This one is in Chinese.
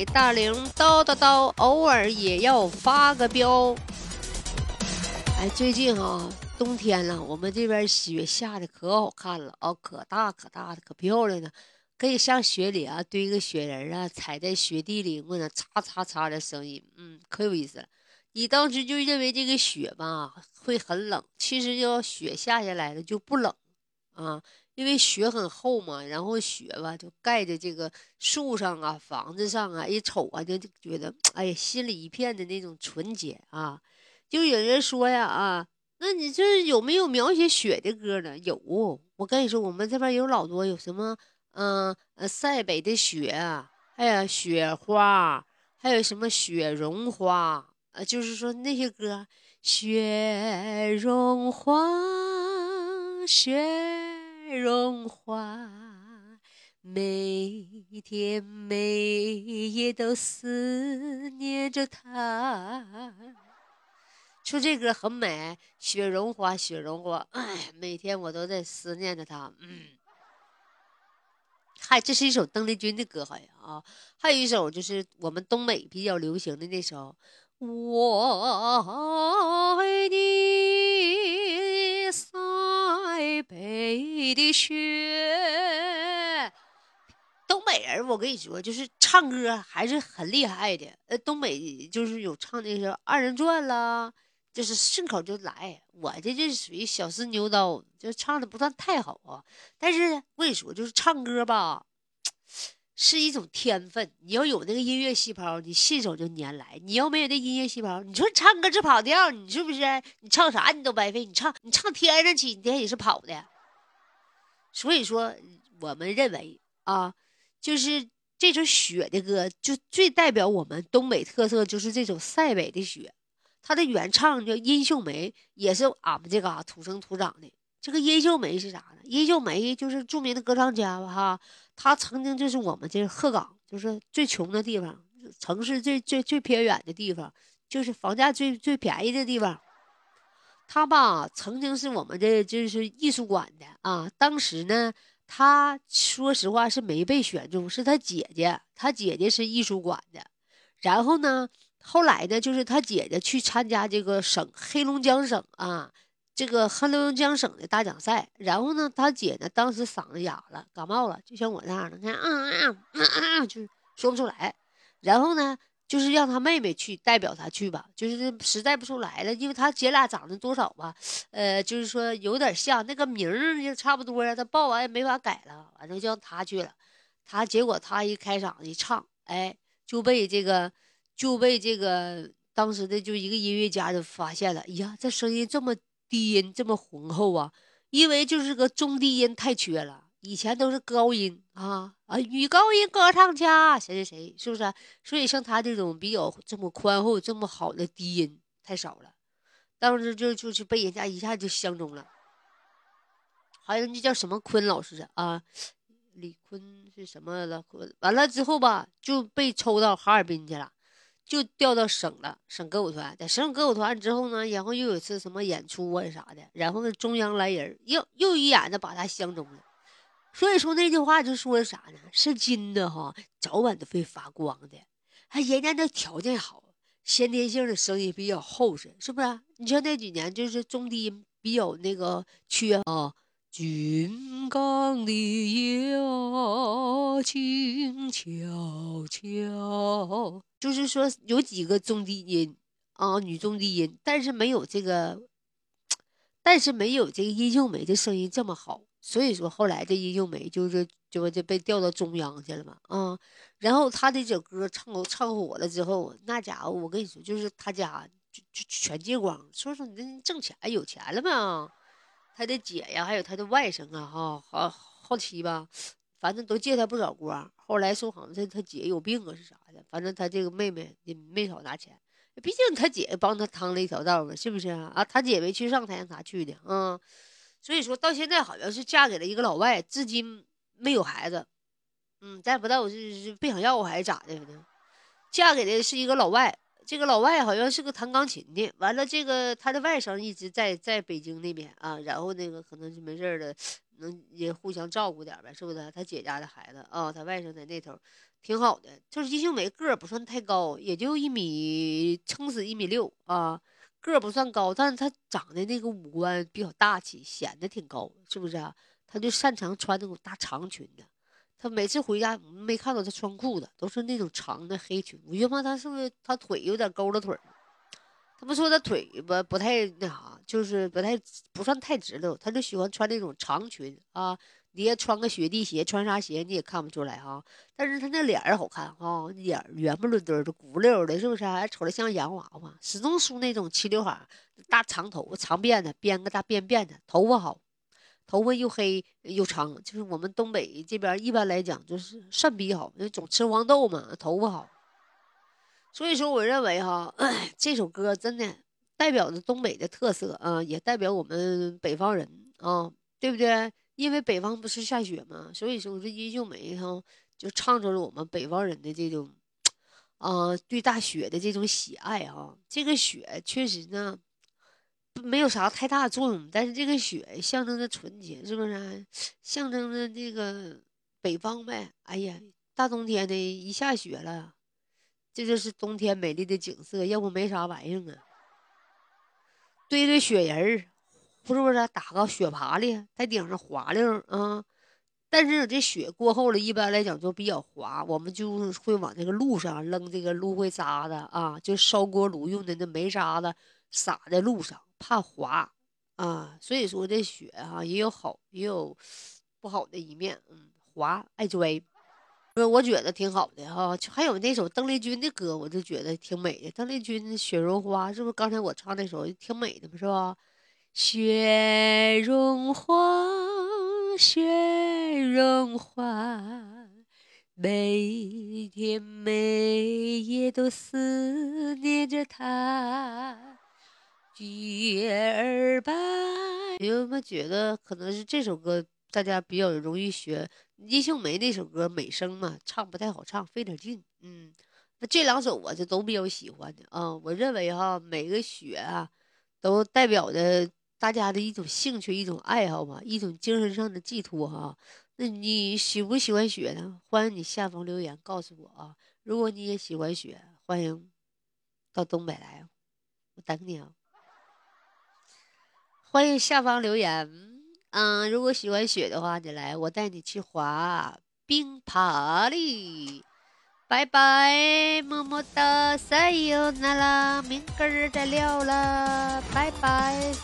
北大龄叨叨叨，偶尔也要发个飙。哎，最近哈冬天了，我们这边雪下的可好看了啊，可大可大的，可漂亮了。可以上雪里啊，堆个雪人啊，踩在雪地里，我那嚓嚓嚓的声音，嗯，可有意思了。你当时就认为这个雪吧会很冷，其实要雪下下来了就不冷啊，因为雪很厚嘛，然后雪吧就盖着这个树上啊、房子上啊，一瞅啊就觉得，哎呀，心里一片的那种纯洁啊。就有人说呀啊，那你这有没有描写雪的歌呢？有，我跟你说，我们这边有老多，有什么？嗯，呃，塞北的雪，还有雪花，还有什么雪绒花？呃，就是说那些歌，雪绒花，雪融化，每天每夜都思念着他。说这歌很美，雪绒花，雪绒花，每天我都在思念着他。嗯。嗨，这是一首邓丽君的歌，好像啊，还有一首就是我们东北比较流行的那首《我爱你北的雪》。东北人，我跟你说，就是唱歌还是很厉害的。呃，东北就是有唱那个二人转啦。就是顺口就来，我这就属于小试牛刀，就唱的不算太好啊。但是我跟你说，就是唱歌吧，是一种天分。你要有那个音乐细胞，你信手就拈来；你要没有那音乐细胞，你说唱歌是跑调，你是不是？你唱啥你都白费。你唱你唱天上去，你也是跑的。所以说，我们认为啊，就是这首雪的歌，就最代表我们东北特色，就是这种塞北的雪。它的原唱叫殷秀梅，也是俺们这嘎土生土长的。这个殷秀梅是啥呢？殷秀梅就是著名的歌唱家吧，哈。她曾经就是我们这鹤岗，就是最穷的地方，城市最最最偏远的地方，就是房价最最便宜的地方。她吧，曾经是我们的就是艺术馆的啊。当时呢，她说实话是没被选中，是她姐姐，她姐姐是艺术馆的。然后呢？后来呢，就是他姐姐去参加这个省黑龙江省啊，这个黑龙江省的大奖赛。然后呢，他姐呢当时嗓子哑了，感冒了，就像我那样的，你看，嗯嗯嗯嗯，就说不出来。然后呢，就是让他妹妹去代表他去吧，就是实在不出来了，因为他姐俩长得多少吧，呃，就是说有点像，那个名儿就差不多呀。他报完也没法改了，反正就让他去了。他结果他一开嗓子一唱，哎，就被这个。就被这个当时的就一个音乐家就发现了，哎呀，这声音这么低音，这么浑厚啊！因为就是个中低音太缺了，以前都是高音啊啊，女高音歌唱家谁谁谁，是不是？所以像他这种比较这么宽厚、这么好的低音太少了，当时就就是被人家一下就相中了，好像就叫什么坤老师啊，李坤是什么了？完了之后吧，就被抽到哈尔滨去了。就调到省了，省歌舞团，在省歌舞团之后呢，然后又有一次什么演出啊啥的，然后呢中央来人，又又一眼子把他相中了。所以说那句话就说的啥呢？是金的哈，早晚都会发光的。还人家那条件好，先天性的声音比较厚实，是不是？你像那几年就是中低音比较那个缺啊。军港的夜静悄悄，就是说有几个中低音啊，女中低音，但是没有这个，但是没有这个殷秀梅的声音这么好。所以说后来这殷秀梅就是就就被调到中央去了嘛，啊，然后她这首歌唱唱火了之后，那家伙我跟你说，就是他家就就全借光，说说你这挣钱有钱了嘛？他的姐呀，还有他的外甥啊，哈，好好奇吧，反正都借他不少光。后来说好像是他姐有病啊，是啥的？反正他这个妹妹也没少拿钱，毕竟他姐帮他趟了一条道嘛，是不是啊？啊，他姐没去上，才让他去的啊。所以说到现在好像是嫁给了一个老外，至今没有孩子。嗯，咱也不知道是是不想要还是咋的呢？嫁给的是一个老外。这个老外好像是个弹钢琴的，完了这个他的外甥一直在在北京那边啊，然后那个可能是没事儿的，能也互相照顾点呗，是不是？他姐家的孩子啊，他外甥在那头，挺好的。就是金秀梅个儿不算太高，也就一米，撑死一米六啊，个儿不算高，但是她长得那个五官比较大气，显得挺高，是不是啊？她就擅长穿那种大长裙子。她每次回家没看到她穿裤子，都是那种长的黑裙。我就问她是不是她腿有点勾了腿他们说她腿不不太那啥，就是不太不算太直溜。她就喜欢穿那种长裙啊，你也穿个雪地鞋，穿啥鞋你也看不出来哈。但是她那脸儿好看哈，脸圆不伦敦的，鼓溜的，是不是？还瞅着像洋娃娃，始终梳那种齐刘海，大长头发，长辫子，编个大辫辫子，头发好。头发又黑又长，就是我们东北这边一般来讲就是肾比好，因为总吃黄豆嘛，头发好。所以说，我认为哈，这首歌真的代表着东北的特色啊，也代表我们北方人啊，对不对？因为北方不是下雪嘛，所以说这殷秀梅哈就唱出了我们北方人的这种啊对大雪的这种喜爱啊。这个雪确实呢。没有啥太大作用，但是这个雪象征着纯洁，是不是？象征着这个北方呗。哎呀，大冬天的一下雪了，这就是冬天美丽的景色，要不没啥玩意儿啊。堆堆雪人儿，是不是？打个雪爬犁，在顶上滑溜啊。但是这雪过后了，一般来讲就比较滑，我们就会往这个路上扔这个芦荟渣子啊，就烧锅炉用的那煤渣子，撒在路上。怕滑啊，所以说这雪哈也有好也有不好的一面，嗯，滑爱摔，不是我觉得挺好的哈。还有那首邓丽君的歌，我就觉得挺美的。邓丽君《雪绒花》是不是刚才我唱那首挺美的嘛，是吧？雪绒花，雪绒花，每天每夜都思念着她。雪儿白，有没有觉得可能是这首歌大家比较容易学？殷秀梅那首歌美声嘛，唱不太好唱，费点劲。嗯，那这两首我就都比较喜欢的啊。我认为哈，每个雪啊，都代表着大家的一种兴趣、一种爱好嘛，一种精神上的寄托哈。那你喜不喜欢雪呢？欢迎你下方留言告诉我啊。如果你也喜欢雪，欢迎到东北来，我等你啊。欢迎下方留言，嗯，如果喜欢雪的话，你来，我带你去滑冰爬犁，拜拜，么么哒，塞哟那啦，明个儿再聊啦，拜拜。